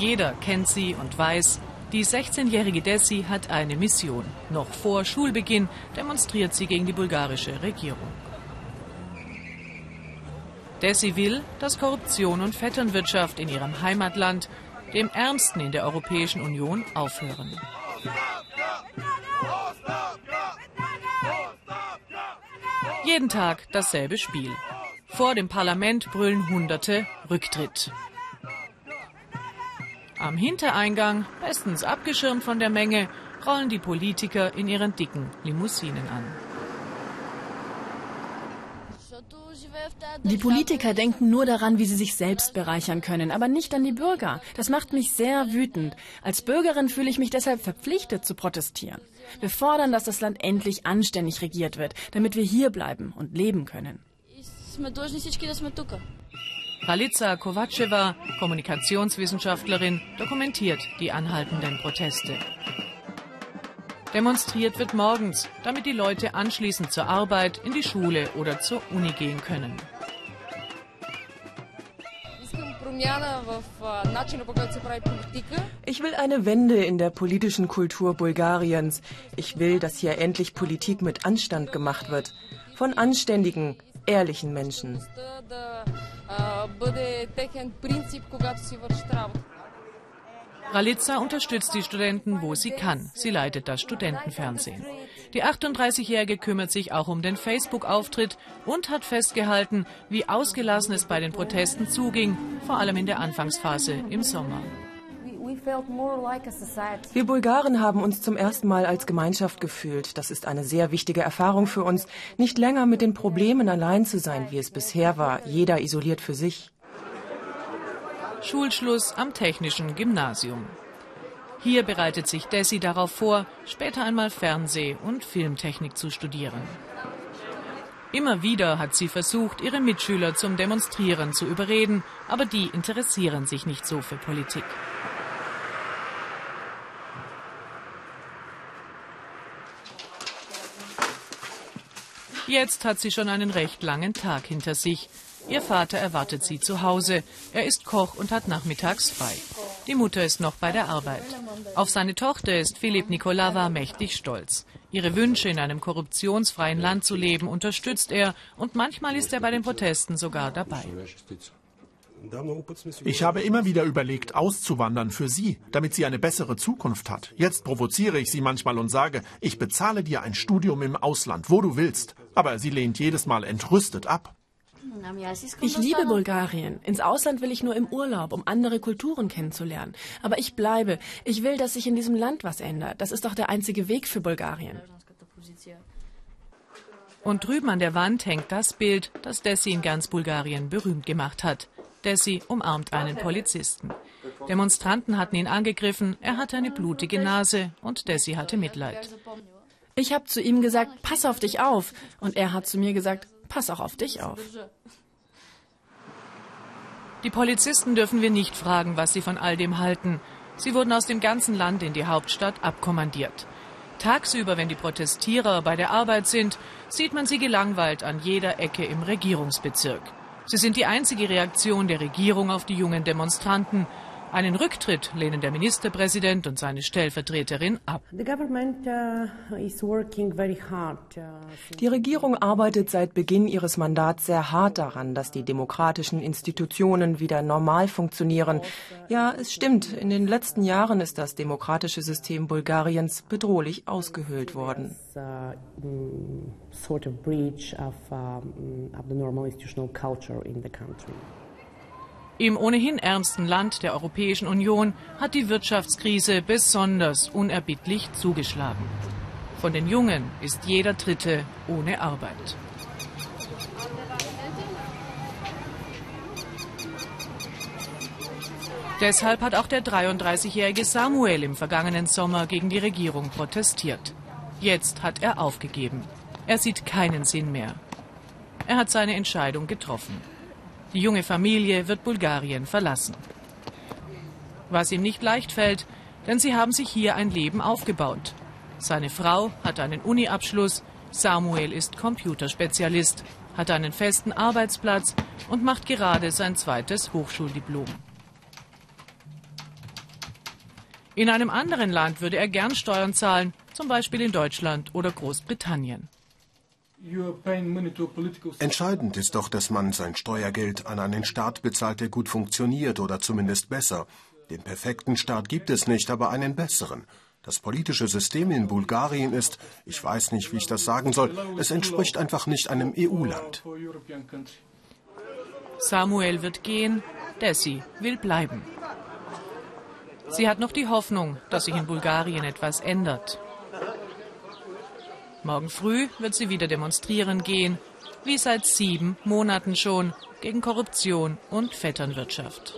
Jeder kennt sie und weiß, die 16-jährige Desi hat eine Mission. Noch vor Schulbeginn demonstriert sie gegen die bulgarische Regierung. Desi will, dass Korruption und Vetternwirtschaft in ihrem Heimatland, dem ärmsten in der Europäischen Union, aufhören. Jeden Tag dasselbe Spiel. Vor dem Parlament brüllen Hunderte Rücktritt. Am Hintereingang, bestens abgeschirmt von der Menge, rollen die Politiker in ihren dicken Limousinen an. Die Politiker denken nur daran, wie sie sich selbst bereichern können, aber nicht an die Bürger. Das macht mich sehr wütend. Als Bürgerin fühle ich mich deshalb verpflichtet zu protestieren. Wir fordern, dass das Land endlich anständig regiert wird, damit wir hier bleiben und leben können. Ralica Kovaceva, Kommunikationswissenschaftlerin, dokumentiert die anhaltenden Proteste. Demonstriert wird morgens, damit die Leute anschließend zur Arbeit, in die Schule oder zur Uni gehen können. Ich will eine Wende in der politischen Kultur Bulgariens. Ich will, dass hier endlich Politik mit Anstand gemacht wird. Von anständigen, ehrlichen Menschen. Ralitza unterstützt die Studenten, wo sie kann. Sie leitet das Studentenfernsehen. Die 38-Jährige kümmert sich auch um den Facebook-Auftritt und hat festgehalten, wie ausgelassen es bei den Protesten zuging, vor allem in der Anfangsphase im Sommer. Wir Bulgaren haben uns zum ersten Mal als Gemeinschaft gefühlt. Das ist eine sehr wichtige Erfahrung für uns, nicht länger mit den Problemen allein zu sein, wie es bisher war, jeder isoliert für sich. Schulschluss am Technischen Gymnasium. Hier bereitet sich Desi darauf vor, später einmal Fernseh- und Filmtechnik zu studieren. Immer wieder hat sie versucht, ihre Mitschüler zum Demonstrieren zu überreden, aber die interessieren sich nicht so für Politik. Jetzt hat sie schon einen recht langen Tag hinter sich. Ihr Vater erwartet sie zu Hause. Er ist Koch und hat nachmittags frei. Die Mutter ist noch bei der Arbeit. Auf seine Tochter ist Philipp Nikolava mächtig stolz. Ihre Wünsche, in einem korruptionsfreien Land zu leben, unterstützt er und manchmal ist er bei den Protesten sogar dabei. Ich habe immer wieder überlegt, auszuwandern für sie, damit sie eine bessere Zukunft hat. Jetzt provoziere ich sie manchmal und sage, ich bezahle dir ein Studium im Ausland, wo du willst. Aber sie lehnt jedes Mal entrüstet ab. Ich liebe Bulgarien. Ins Ausland will ich nur im Urlaub, um andere Kulturen kennenzulernen. Aber ich bleibe. Ich will, dass sich in diesem Land was ändert. Das ist doch der einzige Weg für Bulgarien. Und drüben an der Wand hängt das Bild, das Desi in ganz Bulgarien berühmt gemacht hat. Desi umarmt einen Polizisten. Demonstranten hatten ihn angegriffen, er hatte eine blutige Nase und Desi hatte Mitleid. Ich habe zu ihm gesagt, pass auf dich auf. Und er hat zu mir gesagt, pass auch auf dich auf. Die Polizisten dürfen wir nicht fragen, was sie von all dem halten. Sie wurden aus dem ganzen Land in die Hauptstadt abkommandiert. Tagsüber, wenn die Protestierer bei der Arbeit sind, sieht man sie gelangweilt an jeder Ecke im Regierungsbezirk. Sie sind die einzige Reaktion der Regierung auf die jungen Demonstranten. Einen Rücktritt lehnen der Ministerpräsident und seine Stellvertreterin ab. Uh, die Regierung arbeitet seit Beginn ihres Mandats sehr hart daran, dass die demokratischen Institutionen wieder normal funktionieren. Ja, es stimmt, in den letzten Jahren ist das demokratische System Bulgariens bedrohlich ausgehöhlt worden. Sort of breach of, um, of the normal institutional culture in the country. Im ohnehin ärmsten Land der Europäischen Union hat die Wirtschaftskrise besonders unerbittlich zugeschlagen. Von den Jungen ist jeder Dritte ohne Arbeit. Deshalb hat auch der 33-jährige Samuel im vergangenen Sommer gegen die Regierung protestiert. Jetzt hat er aufgegeben. Er sieht keinen Sinn mehr. Er hat seine Entscheidung getroffen. Die junge Familie wird Bulgarien verlassen. Was ihm nicht leicht fällt, denn sie haben sich hier ein Leben aufgebaut. Seine Frau hat einen Uni-Abschluss, Samuel ist Computerspezialist, hat einen festen Arbeitsplatz und macht gerade sein zweites Hochschuldiplom. In einem anderen Land würde er gern Steuern zahlen, zum Beispiel in Deutschland oder Großbritannien. Entscheidend ist doch, dass man sein Steuergeld an einen Staat bezahlt, der gut funktioniert oder zumindest besser. Den perfekten Staat gibt es nicht, aber einen besseren. Das politische System in Bulgarien ist, ich weiß nicht, wie ich das sagen soll, es entspricht einfach nicht einem EU-Land. Samuel wird gehen, Desi will bleiben. Sie hat noch die Hoffnung, dass sich in Bulgarien etwas ändert. Morgen früh wird sie wieder demonstrieren gehen, wie seit sieben Monaten schon, gegen Korruption und Vetternwirtschaft.